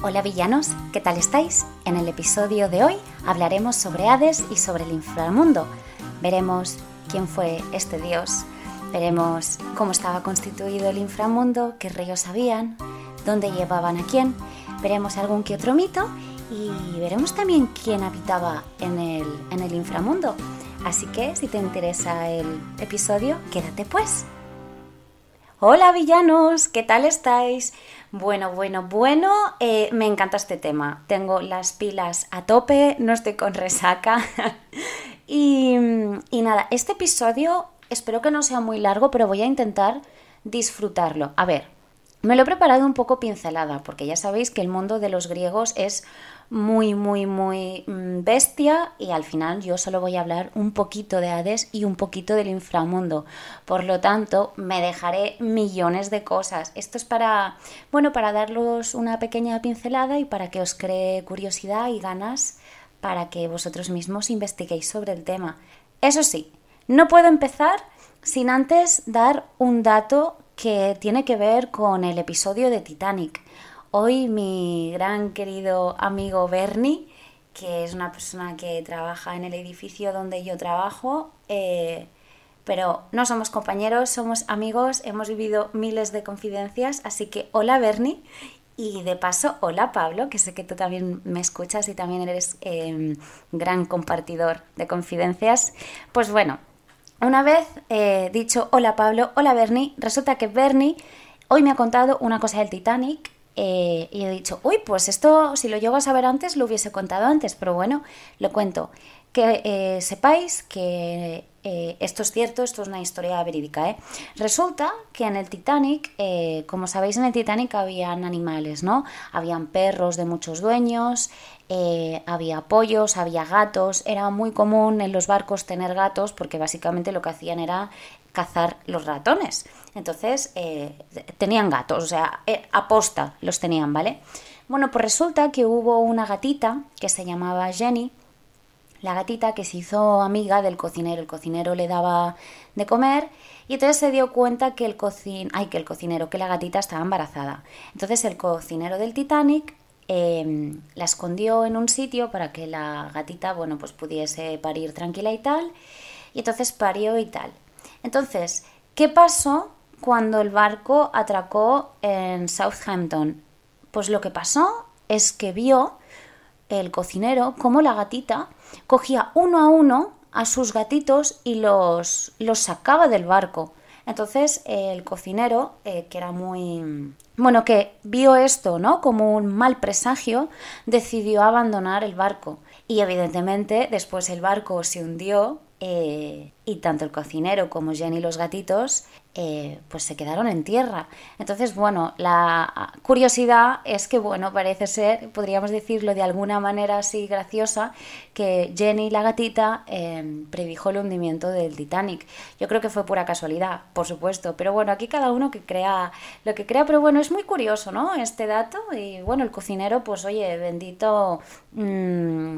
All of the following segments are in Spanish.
Hola villanos, ¿qué tal estáis? En el episodio de hoy hablaremos sobre Hades y sobre el inframundo. Veremos quién fue este dios, veremos cómo estaba constituido el inframundo, qué ríos habían, dónde llevaban a quién, veremos algún que otro mito y veremos también quién habitaba en el, en el inframundo. Así que si te interesa el episodio, quédate pues. Hola villanos, ¿qué tal estáis? Bueno, bueno, bueno, eh, me encanta este tema. Tengo las pilas a tope, no estoy con resaca. y, y nada, este episodio espero que no sea muy largo, pero voy a intentar disfrutarlo. A ver, me lo he preparado un poco pincelada, porque ya sabéis que el mundo de los griegos es muy, muy, muy mm, bestia y al final yo solo voy a hablar un poquito de Hades y un poquito del inframundo. Por lo tanto, me dejaré millones de cosas. Esto es para, bueno, para daros una pequeña pincelada y para que os cree curiosidad y ganas para que vosotros mismos investiguéis sobre el tema. Eso sí, no puedo empezar sin antes dar un dato que tiene que ver con el episodio de Titanic. Hoy mi gran querido amigo Bernie, que es una persona que trabaja en el edificio donde yo trabajo, eh, pero no somos compañeros, somos amigos, hemos vivido miles de confidencias, así que hola Bernie y de paso, hola Pablo, que sé que tú también me escuchas y también eres eh, gran compartidor de confidencias. Pues bueno, una vez eh, dicho hola Pablo, hola Bernie, resulta que Bernie hoy me ha contado una cosa del Titanic eh, y he dicho, uy, pues esto si lo llego a saber antes lo hubiese contado antes, pero bueno, lo cuento. Que eh, sepáis que eh, esto es cierto, esto es una historia verídica. Resulta que en el Titanic, como sabéis, en el Titanic habían animales, ¿no? Habían perros de muchos dueños, había pollos, había gatos. Era muy común en los barcos tener gatos porque básicamente lo que hacían era cazar los ratones. Entonces eh, tenían gatos, o sea, eh, aposta los tenían, ¿vale? Bueno, pues resulta que hubo una gatita que se llamaba Jenny, la gatita que se hizo amiga del cocinero, el cocinero le daba de comer y entonces se dio cuenta que el cocin ay, que el cocinero, que la gatita estaba embarazada. Entonces el cocinero del Titanic em, la escondió en un sitio para que la gatita, bueno, pues pudiese parir tranquila y tal. Y entonces parió y tal. Entonces, ¿qué pasó cuando el barco atracó en Southampton? Pues lo que pasó es que vio el cocinero cómo la gatita cogía uno a uno a sus gatitos y los, los sacaba del barco. Entonces el cocinero, eh, que era muy... Bueno, que vio esto, ¿no? Como un mal presagio, decidió abandonar el barco. Y evidentemente después el barco se hundió eh, y tanto el cocinero como Jenny y los gatitos eh, pues se quedaron en tierra. Entonces, bueno, la curiosidad es que, bueno, parece ser, podríamos decirlo de alguna manera así graciosa, que Jenny, la gatita, eh, predijo el hundimiento del Titanic. Yo creo que fue pura casualidad, por supuesto, pero bueno, aquí cada uno que crea lo que crea, pero bueno, es muy curioso, ¿no? Este dato y bueno, el cocinero, pues oye, bendito, mmm,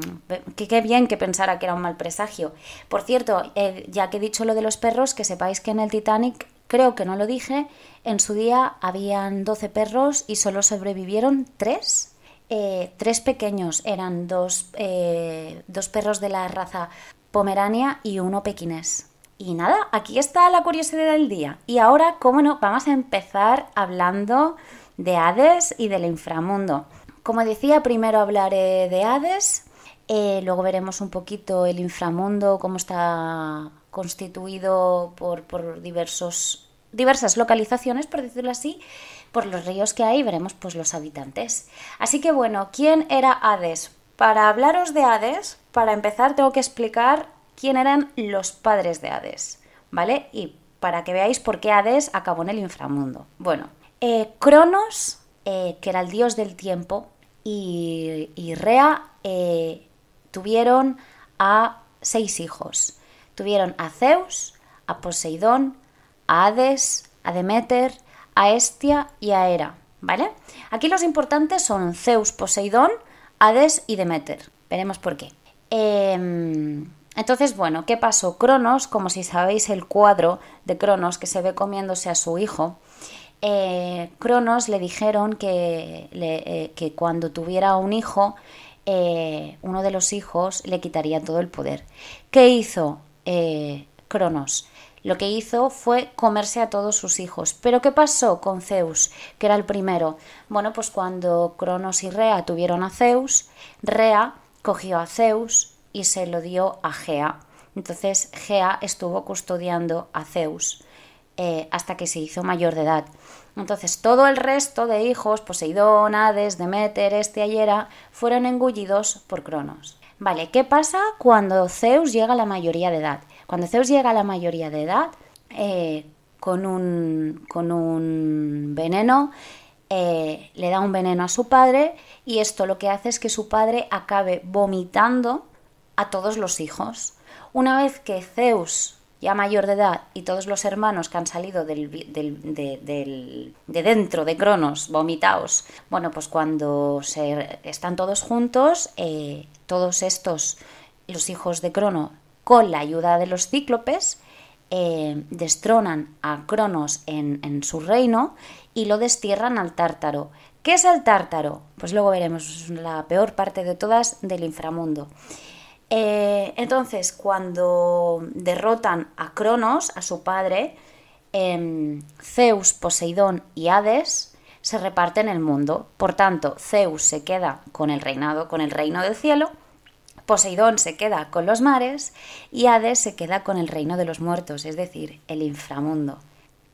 qué bien que pensara que era un mal presagio. Por cierto, eh, ya que he dicho lo de los perros, que sepáis que en el Titanic Creo que no lo dije. En su día habían 12 perros y solo sobrevivieron 3. Eh, tres pequeños eran dos, eh, dos perros de la raza pomerania y uno pequinés. Y nada, aquí está la curiosidad del día. Y ahora, cómo no, vamos a empezar hablando de Hades y del inframundo. Como decía, primero hablaré de Hades, eh, luego veremos un poquito el inframundo, cómo está constituido por, por diversos, diversas localizaciones, por decirlo así, por los ríos que hay, veremos pues los habitantes. Así que bueno, ¿quién era Hades? Para hablaros de Hades, para empezar tengo que explicar quién eran los padres de Hades, ¿vale? Y para que veáis por qué Hades acabó en el inframundo. Bueno, eh, Cronos, eh, que era el dios del tiempo, y, y Rea eh, tuvieron a seis hijos. Tuvieron a Zeus, a Poseidón, a Hades, a Demeter, a Hestia y a Hera, ¿vale? Aquí los importantes son Zeus, Poseidón, Hades y Demeter. Veremos por qué. Em, entonces, bueno, ¿qué pasó? Cronos, como si sabéis el cuadro de Cronos que se ve comiéndose a su hijo, eh, Cronos le dijeron que, eh, que, cuando tuviera un hijo, eh, uno de los hijos le quitaría todo el poder. ¿Qué hizo Cronos? Lo que hizo fue comerse a todos sus hijos. Pero ¿qué pasó con Zeus, que era el primero? Bueno, pues cuando Cronos y Rea tuvieron a Zeus, Rea cogió a Zeus y se lo dio a Gea. Entonces Gea estuvo custodiando a Zeus hasta que se hizo mayor de edad. Entonces todo el resto de hijos, Poseidón, Hades, Demeter, este y fueron engullidos por Cronos. Vale, ¿qué pasa cuando Zeus llega a la mayoría de edad? Cuando Zeus llega a la mayoría de edad, eh, con, un, con un veneno, eh, le da un veneno a su padre y esto lo que hace es que su padre acabe vomitando a todos los hijos. Una vez que Zeus ya mayor de edad y todos los hermanos que han salido del, de, dentro de Cronos, vomitados, bueno, pues cuando se, están todos juntos, eh, todos estos, los hijos de Crono, con la ayuda de los cíclopes, eh, destronan a Cronos en, su reino y lo destierran al Tártaro. ¿Qué es el Tártaro? Pues luego veremos, la peor parte de todas del inframundo. Eh, entonces, cuando derrotan a Cronos, a su padre, em, Zeus, Poseidón y Hades se reparten el mundo. Por tanto, Zeus se queda con el reinado, con el reino del cielo, Poseidón se queda con los mares y Hades se queda con el reino de los muertos, es decir, el inframundo.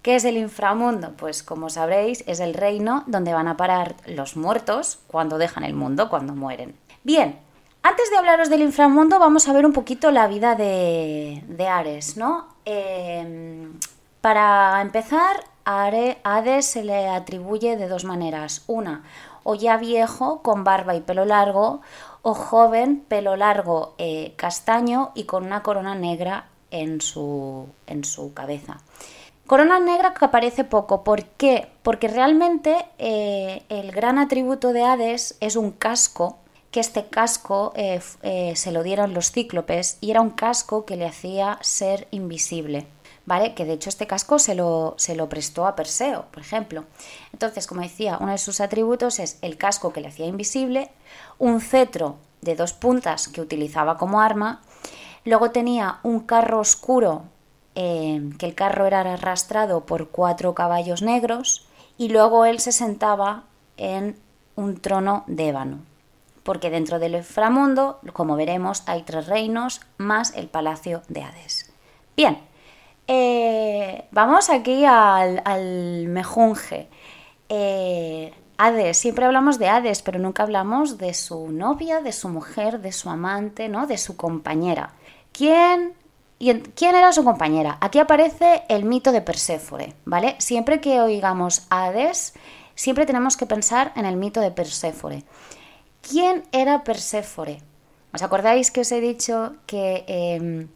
¿Qué es el inframundo? Pues como sabréis, es el reino donde van a parar los muertos cuando dejan el mundo, cuando mueren. Bien, antes de hablaros del inframundo, vamos a ver un poquito la vida de, Ares, ¿no? Em, para empezar, Hades se le atribuye de dos maneras. Una, o ya viejo, con barba y pelo largo, o joven, pelo largo, eh, castaño y con una corona negra en su, en su cabeza. Corona negra que aparece poco. ¿Por qué? Porque realmente eh, el gran atributo de Hades es un casco que este casco eh, eh, se lo dieron los cíclopes y era un casco que le hacía ser invisible. ¿Vale? Que de hecho este casco se lo, se lo prestó a Perseo, por ejemplo. Entonces, como decía, uno de sus atributos es el casco que le hacía invisible, un cetro de dos puntas que utilizaba como arma, luego tenía un carro oscuro, eh, que el carro era arrastrado por cuatro caballos negros, y luego él se sentaba en un trono de ébano porque dentro del inframundo, como veremos, hay tres reinos más el palacio de Hades. Bien, eh, vamos aquí al, mejunje. Eh, Hades, siempre hablamos de Hades, pero nunca hablamos de su novia, de su mujer, de su amante, ¿no? De su compañera. ¿Quién, ¿Quién era su compañera? Aquí aparece el mito de Perséfone, ¿vale? Siempre que oigamos Hades, siempre tenemos que pensar en el mito de Perséfone. ¿Quién era Perséfone? ¿Os acordáis que os he dicho que em,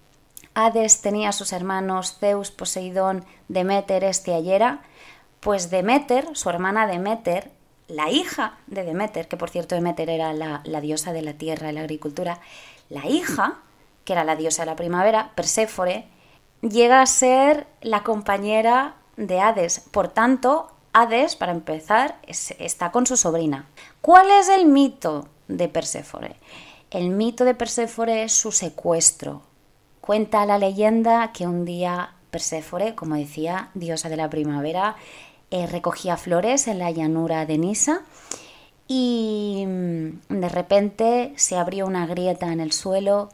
Hades tenía a sus hermanos Zeus, Poseidón, Demeter, y Pues Demeter, su hermana Demeter, la hija de Demeter, que por cierto Demeter era la, diosa de la tierra y la agricultura, la hija, que era la diosa de la primavera, Perséfone, llega a ser la compañera de Hades. Por tanto, Hades, para empezar, está con su sobrina. ¿Cuál es el mito de Perséfone? El mito de Perséfone es su secuestro. Cuenta la leyenda que un día Perséfone, como decía, diosa de la primavera, eh, recogía flores en la llanura de Nisa y mm, de repente se abrió una grieta en el suelo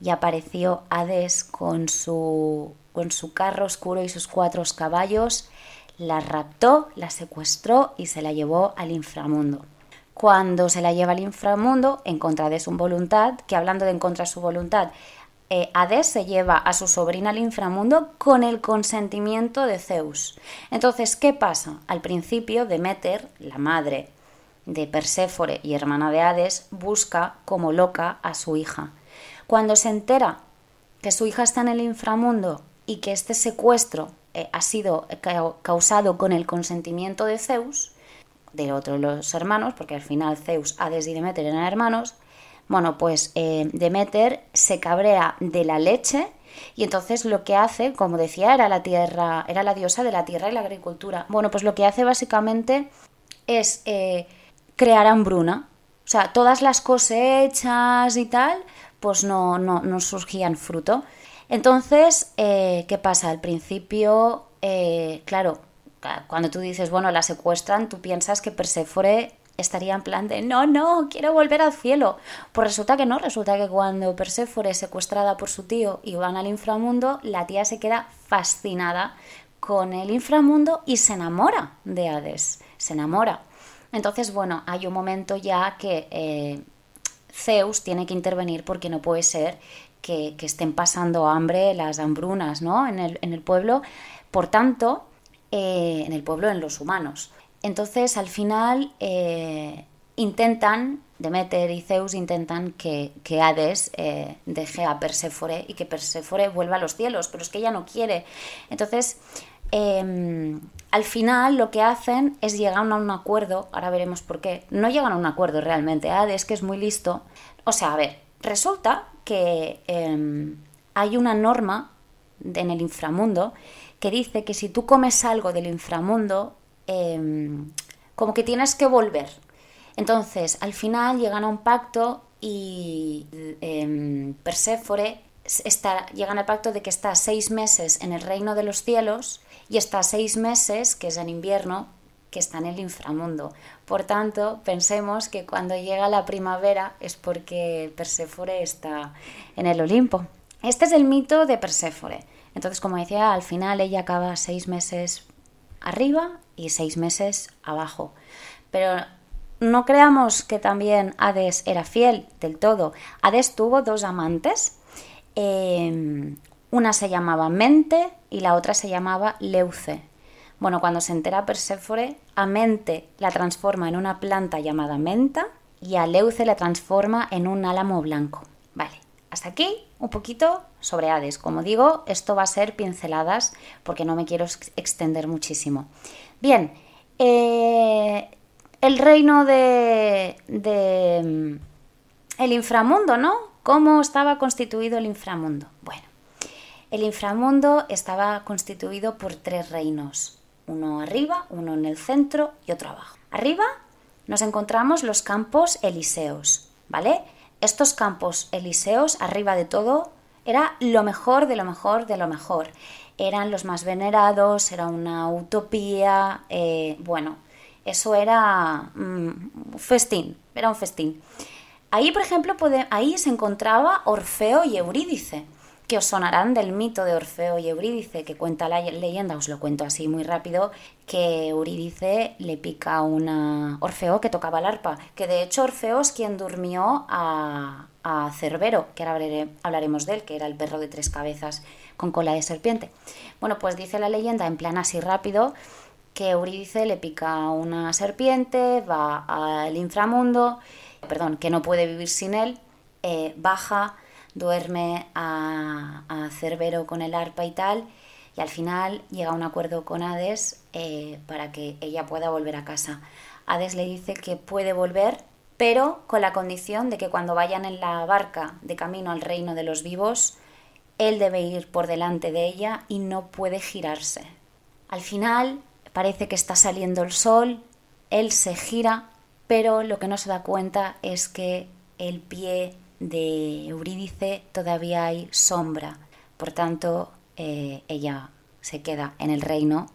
y apareció Hades con su, con su carro oscuro y sus cuatro caballos la raptó, la secuestró y se la llevó al inframundo. Cuando se la lleva al inframundo, en contra de su voluntad, que hablando de en contra de su voluntad, eh, Hades se lleva a su sobrina al inframundo con el consentimiento de Zeus. Entonces, ¿qué pasa? Al principio, Demeter, la madre de Perséfone y hermana de Hades, busca como loca a su hija. Cuando se entera que su hija está en el inframundo y que este secuestro eh, ha sido causado con el consentimiento de Zeus, de otro de los hermanos, porque al final Zeus, Hades y Demeter eran hermanos, bueno, pues eh, Demeter se cabrea de la leche Y entonces lo que hace, como decía, era la tierra, era la diosa de la tierra y la agricultura. Bueno, pues lo que hace básicamente es eh, crear hambruna. O sea, todas las cosechas y tal, pues no, no, no surgían fruto. Entonces, eh, ¿qué pasa? Al principio, eh, claro, cuando tú dices, bueno, la secuestran, tú piensas que Perséfone estaría en plan de, no, no, quiero volver al cielo. Pues resulta que no, resulta que cuando Perséfone es secuestrada por su tío y van al inframundo, la tía se queda fascinada con el inframundo y se enamora de Hades, se enamora. Entonces, bueno, hay un momento ya que eh, Zeus tiene que intervenir porque no puede ser que, estén pasando hambre las hambrunas ¿no? en, el, pueblo. Por tanto, eh, en el pueblo, en los humanos. Entonces, al final, eh, intentan, Demeter y Zeus intentan que, que Hades eh, deje a Perséfone y que Perséfone vuelva a los cielos, pero es que ella no quiere. Entonces, em, al final lo que hacen es llegar a un acuerdo, ahora veremos por qué, no llegan a un acuerdo realmente, Hades, que es muy listo, o sea, a ver, resulta que em, hay una norma en el inframundo que dice que si tú comes algo del inframundo, em, como que tienes que volver. Entonces, al final llegan a un pacto y eh, Perséfone está, llegan al pacto de que está seis meses en el reino de los cielos y está seis meses, que es en invierno, que está en el inframundo. Por tanto, pensemos que cuando llega la primavera es porque Perséfone está en el Olimpo. Este es el mito de Perséfone. Entonces, como decía, al final ella acaba seis meses arriba y seis meses abajo. Pero no creamos que también Hades era fiel del todo. Hades tuvo dos amantes. Em, una se llamaba Mente y la otra se llamaba Leuce. Bueno, cuando se entera Perséfone, a Mente la transforma en una planta llamada Menta y a Leuce la transforma en un álamo blanco. Vale, hasta aquí un poquito sobre Hades. Como digo, esto va a ser pinceladas porque no me quiero extender muchísimo. Bien, eh, el reino de, de, mm, el inframundo, ¿no? ¿Cómo estaba constituido el inframundo? Bueno, el inframundo estaba constituido por tres reinos, uno arriba, uno en el centro y otro abajo. Arriba nos encontramos los campos elíseos, ¿vale? Estos campos elíseos, arriba de todo, era lo mejor de lo mejor de lo mejor. Eran los más venerados, era una utopía, eh, bueno, eso era un mm, festín, era un festín. Ahí, por ejemplo, ahí se encontraba Orfeo y Eurídice que os sonarán del mito de Orfeo y Eurídice, que cuenta la leyenda, os lo cuento así muy rápido, que Eurídice le pica una Orfeo que tocaba el arpa, que de hecho Orfeo es quien durmió a, a Cerbero, que ahora hablaremos de él, que era el perro de tres cabezas con cola de serpiente. Bueno, pues dice la leyenda en plan así rápido que Eurídice le pica una serpiente, va al inframundo, perdón, que no puede vivir sin él, eh, baja duerme a, Cerbero con el arpa y tal, y al final llega a un acuerdo con Hades eh, para que ella pueda volver a casa. Hades le dice que puede volver, pero con la condición de que cuando vayan en la barca de camino al reino de los vivos, él debe ir por delante de ella y no puede girarse. Al final parece que está saliendo el sol, él se gira, pero lo que no se da cuenta es que el pie de Eurídice todavía hay sombra, por tanto eh, ella se queda en el reino,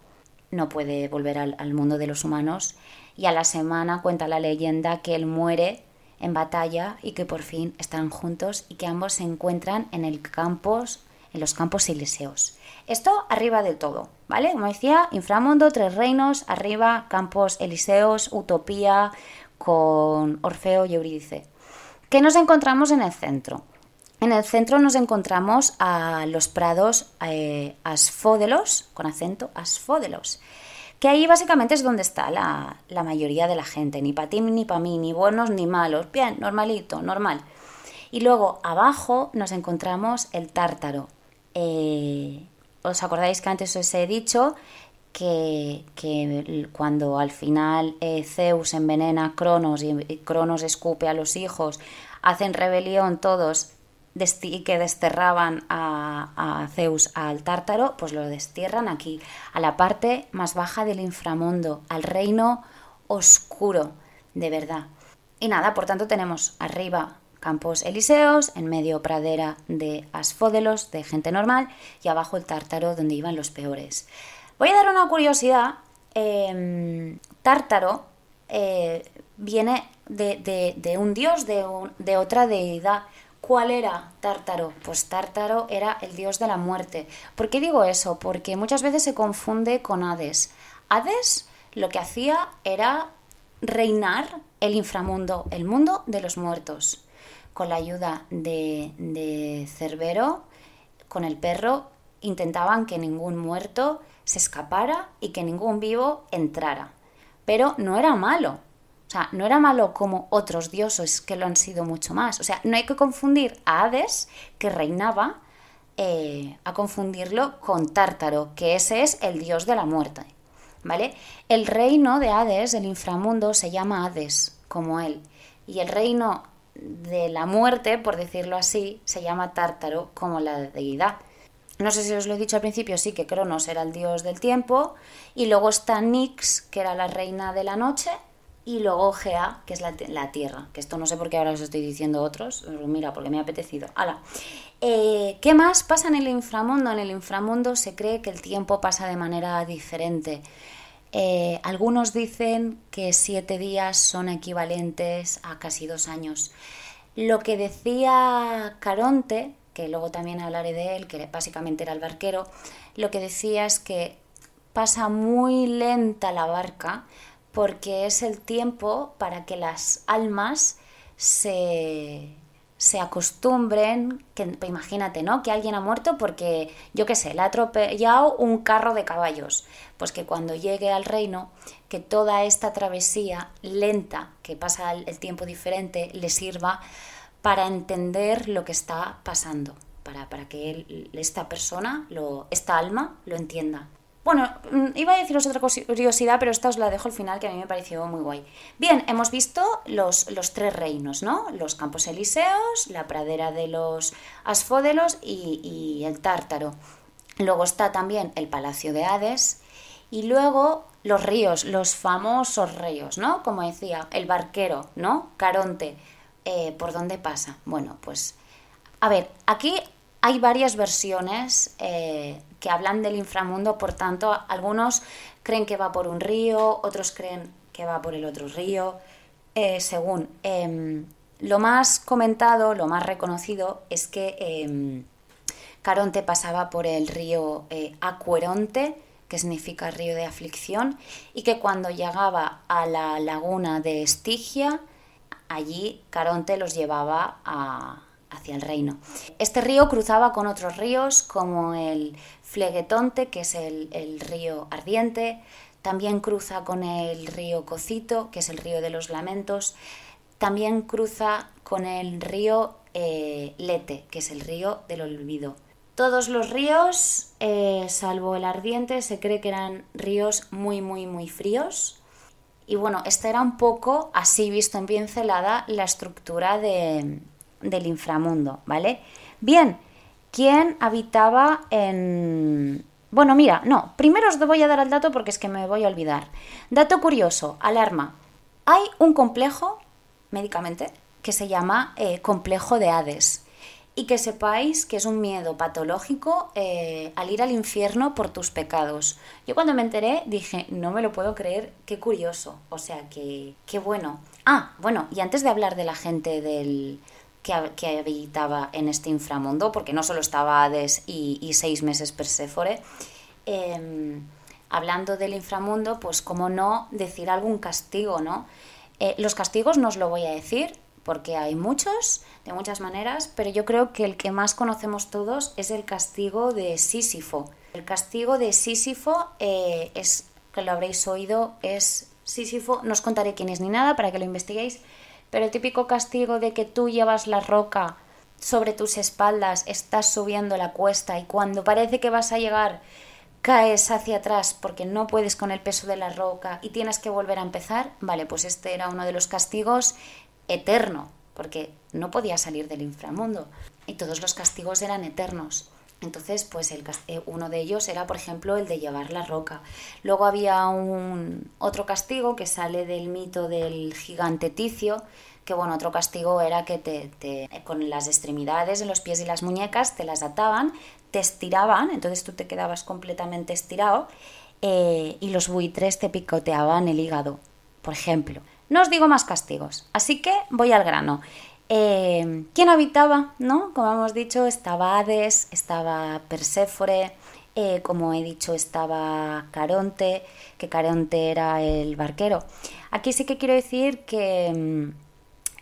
no puede volver al, mundo de los humanos y a la semana cuenta la leyenda que él muere en batalla y que por fin están juntos y que ambos se encuentran en el campos, en los campos elíseos. Esto arriba de todo, ¿vale? Como decía, inframundo, tres reinos, arriba campos elíseos, utopía con Orfeo y Eurídice. ¿Qué nos encontramos en el centro? En el centro nos encontramos a los prados eh, asfódelos, con acento asfódelos, que ahí básicamente es donde está la, mayoría de la gente, ni para ti ni para mí, ni buenos ni malos, bien, normalito, normal. Y luego abajo nos encontramos el tártaro. Eh, ¿Os acordáis que antes os he dicho que, cuando al final eh, Zeus envenena a Cronos y Cronos escupe a los hijos, hacen rebelión todos y que desterraban a, Zeus al Tártaro, pues lo destierran aquí, a la parte más baja del inframundo, al reino oscuro, de verdad. Y nada, por tanto tenemos arriba campos elíseos, en medio pradera de asfódelos, de gente normal, y abajo el Tártaro, donde iban los peores. Voy a dar una curiosidad. Em, tártaro eh, viene de, un dios, de, de otra deidad ¿Cuál era Tártaro? Pues Tártaro era el dios de la muerte. ¿Por qué digo eso? Porque muchas veces se confunde con Hades. Hades lo que hacía era reinar el inframundo, el mundo de los muertos. Con la ayuda de, de Cerbero, con el perro, intentaban que ningún muerto se escapara y que ningún vivo entrara. Pero no era malo, o sea, no era malo como otros dioses que lo han sido mucho más. O sea, no hay que confundir a Hades, que reinaba, eh, a confundirlo con Tártaro, que ese es el dios de la muerte. ¿Vale? El reino de Hades, el inframundo, se llama Hades, como él. Y el reino de la muerte, por decirlo así, se llama Tártaro, como la deidad. No sé si os lo he dicho al principio, sí que Cronos era el dios del tiempo, y luego está Nix, que era la reina de la noche, y luego Gea, que es la, Tierra, que esto no sé por qué ahora os estoy diciendo otros, mira, porque me ha apetecido. Eh, ¿Qué más pasa en el inframundo? En el inframundo se cree que el tiempo pasa de manera diferente. Eh, algunos dicen que siete días son equivalentes a casi dos años. Lo que decía Caronte, que luego también hablaré de él, que básicamente era el barquero, lo que decía es que pasa muy lenta la barca, porque es el tiempo para que las almas se, se acostumbren, que imagínate, ¿no? Que alguien ha muerto porque, yo qué sé, le ha atropellado un carro de caballos. Pues que cuando llegue al reino, que toda esta travesía lenta, que pasa el, tiempo diferente, le sirva para entender lo que está pasando, para, para que esta persona, lo, esta alma, lo entienda. Bueno, mm, iba a deciros otra curiosidad, pero esta os la dejo al final, que a mí me pareció muy guay. Bien, hemos visto los, los tres reinos, ¿no? Los campos elíseos, la pradera de los asfódelos y, y el tártaro. Luego está también el palacio de Hades y luego los ríos, los famosos ríos, ¿no? Como decía, el barquero, ¿no? Caronte. Eh, ¿Por dónde pasa? Bueno, pues... A ver, aquí hay varias versiones eh, que hablan del inframundo, por tanto, algunos creen que va por un río, otros creen que va por el otro río, eh, según. Em, lo más comentado, lo más reconocido es que em, Caronte pasaba por el río eh, Acueronte, que significa río de aflicción, y que cuando llegaba a la laguna de Estigia, allí Caronte los llevaba a, hacia el reino. Este río cruzaba con otros ríos como el Flegetonte, que es el, río ardiente, también cruza con el río Cocito, que es el río de los lamentos, también cruza con el río eh, Lete, que es el río del olvido. Todos los ríos, eh, salvo el ardiente, se cree que eran ríos muy, muy, muy fríos. Y bueno, esta era un poco, así visto en pincelada, la estructura de, del inframundo, ¿vale? Bien, ¿quién habitaba en... Bueno, mira, no, primero os voy a dar el dato porque es que me voy a olvidar. Dato curioso, alarma. Hay un complejo, médicamente, que se llama eh, complejo de Hades. Y que sepáis que es un miedo patológico eh, al ir al infierno por tus pecados. Yo cuando me enteré dije, no me lo puedo creer, qué curioso. O sea, que, qué bueno. Ah, bueno, y antes de hablar de la gente del, que, habitaba en este inframundo, porque no solo estaba Hades y, seis meses Perséfore. Em, hablando del inframundo, pues cómo no decir algún castigo, ¿no? Eh, los castigos no os lo voy a decir, porque hay muchos, de muchas maneras, pero yo creo que el que más conocemos todos es el castigo de Sísifo. El castigo de Sísifo eh, es, que lo habréis oído, es Sísifo, no os contaré quién es ni nada para que lo investiguéis, pero el típico castigo de que tú llevas la roca sobre tus espaldas, estás subiendo la cuesta y cuando parece que vas a llegar caes hacia atrás porque no puedes con el peso de la roca y tienes que volver a empezar, vale, pues este era uno de los castigos eterno. porque no podía salir del inframundo y todos los castigos eran eternos. Entonces, pues el, eh, uno de ellos era, por ejemplo, el de llevar la roca. Luego había un otro castigo que sale del mito del gigante Ticio, que bueno, otro castigo era que te, con las extremidades en los pies y las muñecas te las ataban, te estiraban, entonces tú te quedabas completamente estirado eh, y los buitres te picoteaban el hígado, por ejemplo. No os digo más castigos, así que voy al grano. Eh, ¿Quién habitaba? ¿no? Como hemos dicho, estaba Hades, estaba Perséfore, eh, como he dicho, estaba Caronte, que Caronte era el barquero. Aquí sí que quiero decir que mm,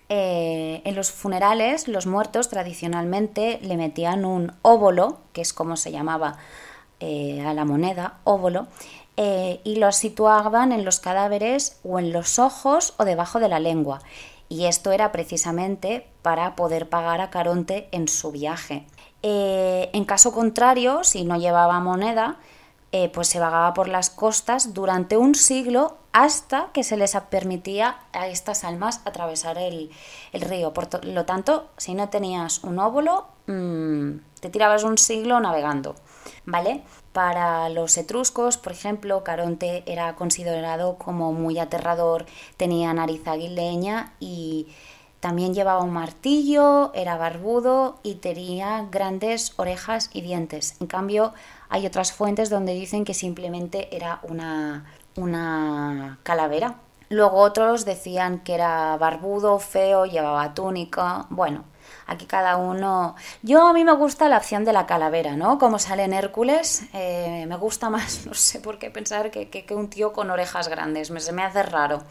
eh, en los funerales los muertos tradicionalmente le metían un óvulo, que es como se llamaba a la moneda, óvulo, y lo situaban en los cadáveres o en los ojos o debajo de la lengua. Y esto era precisamente para poder pagar a Caronte en su viaje. en caso contrario, si no llevaba moneda, pues se vagaba por las costas durante un siglo hasta que se les permitía a estas almas atravesar el, río. Por lo tanto, si no tenías un óvulo, mm, te tirabas un siglo navegando, ¿vale? Para los etruscos, por ejemplo, Caronte era considerado como muy aterrador, tenía nariz aguileña y también llevaba un martillo, era barbudo y tenía grandes orejas y dientes. En cambio, hay otras fuentes donde dicen que simplemente era una una calavera. Luego otros decían que era barbudo, feo, llevaba túnica. Bueno, aquí cada uno. Yo a mí me gusta la opción de la calavera, ¿no? Como sale en Hércules, eh, me gusta más, no sé por qué pensar que, que, un tío con orejas grandes, me, se me hace raro.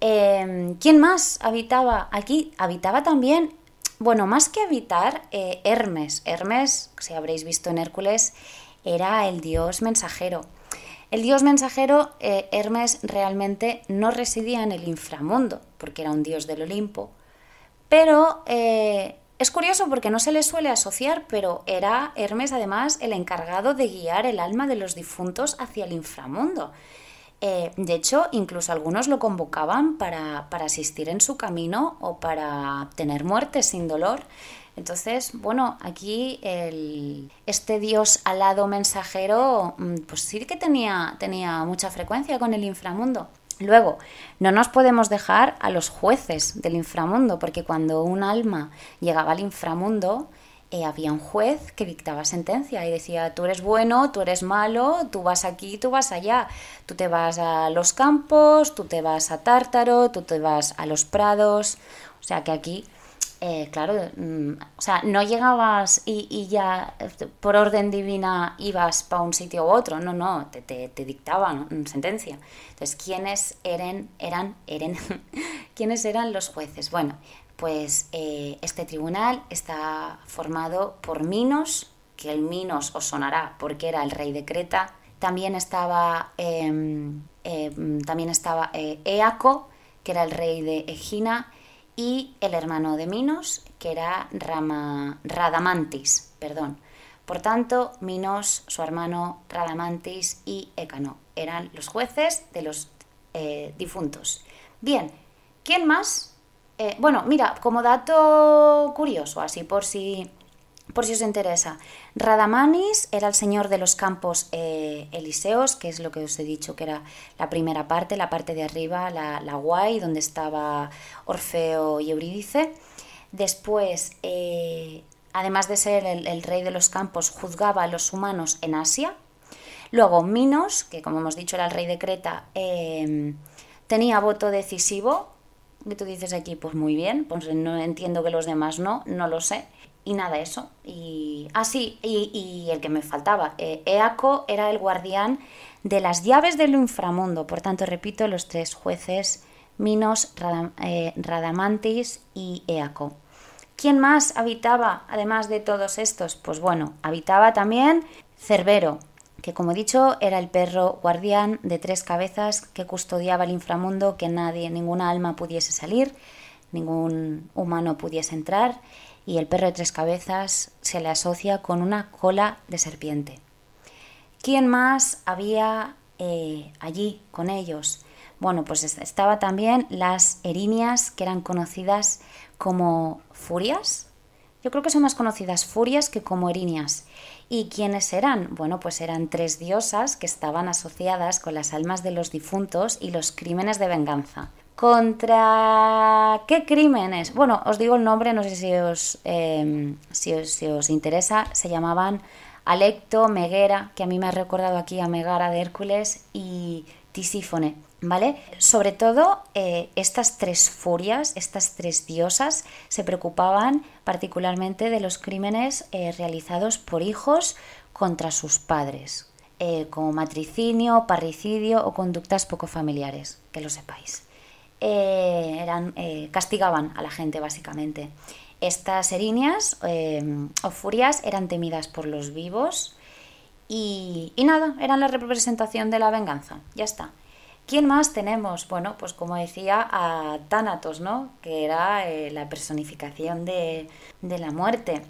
Em, ¿Quién más habitaba? Aquí habitaba también, bueno, más que habitar, eh, Hermes. Hermes, si habréis visto en Hércules, era el dios mensajero. El dios mensajero, eh, Hermes, realmente no residía en el inframundo, porque era un dios del Olimpo, pero eh, es curioso porque no se le suele asociar, pero era Hermes además el encargado de guiar el alma de los difuntos hacia el inframundo. Eh, de hecho, incluso algunos lo convocaban para, para asistir en su camino o para tener muerte sin dolor. Entonces, bueno, aquí este dios alado mensajero, mm, pues sí que tenía, tenía mucha frecuencia con el inframundo. Luego, no nos podemos dejar a los jueces del inframundo, porque cuando un alma llegaba al inframundo, eh, había un juez que dictaba sentencia y decía, tú eres bueno, tú eres malo, tú vas aquí, tú vas allá, tú te vas a los campos, tú te vas a Tártaro, tú te vas a los prados, o sea que aquí eh, claro, mm, o sea, no llegabas y, ya por orden divina ibas para un sitio u otro, no, no, te, te, dictaban sentencia. Entonces, ¿quiénes eran, eran, ¿quiénes eran los jueces? Bueno, pues eh, este tribunal está formado por Minos, que el Minos os sonará porque era el rey de Creta, también estaba, em, em, también estaba eh, Eaco, que era el rey de Egina, y el hermano de Minos, que era Radamantis. Perdón. Por tanto, Minos, su hermano Radamantis y Ecano eran los jueces de los eh, difuntos. Bien, ¿quién más? Eh, bueno, mira, como dato curioso, así por si por si os interesa. Radamanis era el señor de los campos eh, elíseos, que es lo que os he dicho que era la primera parte, la parte de arriba, la, la guay, donde estaba Orfeo y Eurídice. Después, eh, además de ser el, rey de los campos, juzgaba a los humanos en Asia. Luego Minos, que como hemos dicho era el rey de Creta, eh, tenía voto decisivo. Y tú dices aquí, pues muy bien, pues no entiendo que los demás no, no lo sé y nada, eso. Y, ah, sí, y, el que me faltaba. Eh, Eaco era el guardián de las llaves del inframundo. Por tanto, repito, los tres jueces, Minos, eh, Radamantis y Eaco. ¿Quién más habitaba, además de todos estos? Pues bueno, habitaba también Cerbero, que como he dicho era el perro guardián de tres cabezas que custodiaba el inframundo, que nadie, ninguna alma pudiese salir, ningún humano pudiese entrar y el perro de tres cabezas se le asocia con una cola de serpiente. ¿Quién más había eh, allí con ellos? Bueno, pues estaba también las erinias, que eran conocidas como furias. Yo creo que son más conocidas furias que como erinias. ¿Y quiénes eran? Bueno, pues eran tres diosas que estaban asociadas con las almas de los difuntos y los crímenes de venganza. ¿Contra qué crímenes? Bueno, os digo el nombre, no sé si os, em, si interesa. Se llamaban Alecto, Meguera, que a mí me ha recordado aquí a Megara de Hércules, y Tisífone. ¿Vale? Sobre todo, eh, estas tres furias, estas tres diosas, se preocupaban particularmente de los crímenes eh, realizados por hijos contra sus padres, eh, como matricinio, parricidio o conductas poco familiares, que lo sepáis. Eran, castigaban a la gente, básicamente. Estas erinias o furias eran temidas por los vivos y, y nada, eran la representación de la venganza. Ya está. ¿Quién más tenemos? Bueno, pues como decía, a Thanatos, ¿no? Que era eh, la personificación de, la muerte.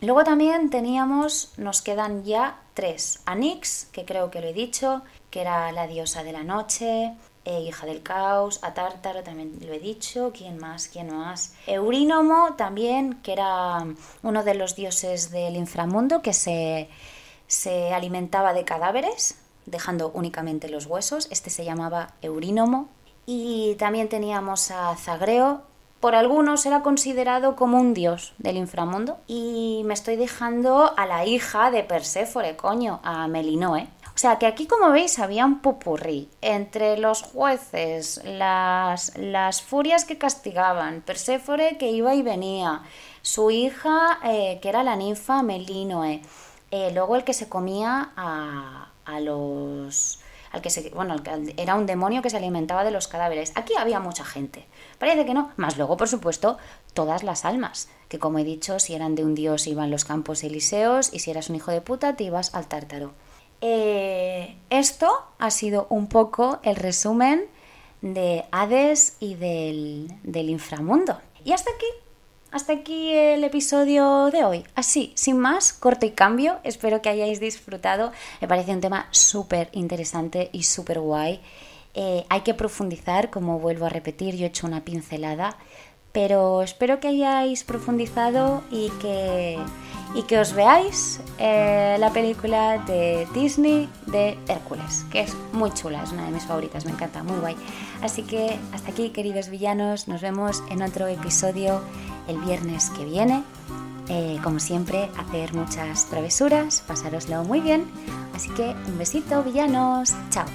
Luego también teníamos, nos quedan ya tres. Anix, que creo que lo he dicho, que era la diosa de la noche, hija del caos, a Tártaro también lo he dicho, ¿quién más? ¿Quién más? Eurínomo también, que era uno de los dioses del inframundo que se, se alimentaba de cadáveres, dejando únicamente los huesos. Este se llamaba Eurínomo. Y también teníamos a Zagreo. Por algunos era considerado como un dios del inframundo. Y me estoy dejando a la hija de Perséfone, coño, a Melinoe. O sea que aquí, como veis, había un pupurrí entre los jueces, las, las furias que castigaban, Perséfone que iba y venía, su hija, eh, que era la ninfa Melinoe, eh, luego el que se comía a, a los al que se, bueno, era un demonio que se alimentaba de los cadáveres. Aquí había mucha gente. Parece que no, más luego, por supuesto, todas las almas, que como he dicho, si eran de un dios iban los campos elíseos y si eras un hijo de puta te ibas al tártaro. Eh, esto ha sido un poco el resumen de Hades y del, inframundo. Y hasta aquí hasta aquí el episodio de hoy. Así, sin más, corto y cambio. Espero que hayáis disfrutado. Me parece un tema súper interesante y súper guay. Eh, hay que profundizar, como vuelvo a repetir, yo he hecho una pincelada, pero espero que hayáis profundizado y que y que os veáis eh, la película de Disney de Hércules, que es muy chula, es una de mis favoritas, me encanta, muy guay. Así que hasta aquí, queridos villanos, nos vemos en otro episodio el viernes que viene. Eh, como siempre, hacer muchas travesuras, pasároslo muy bien. Así que un besito, villanos, chao.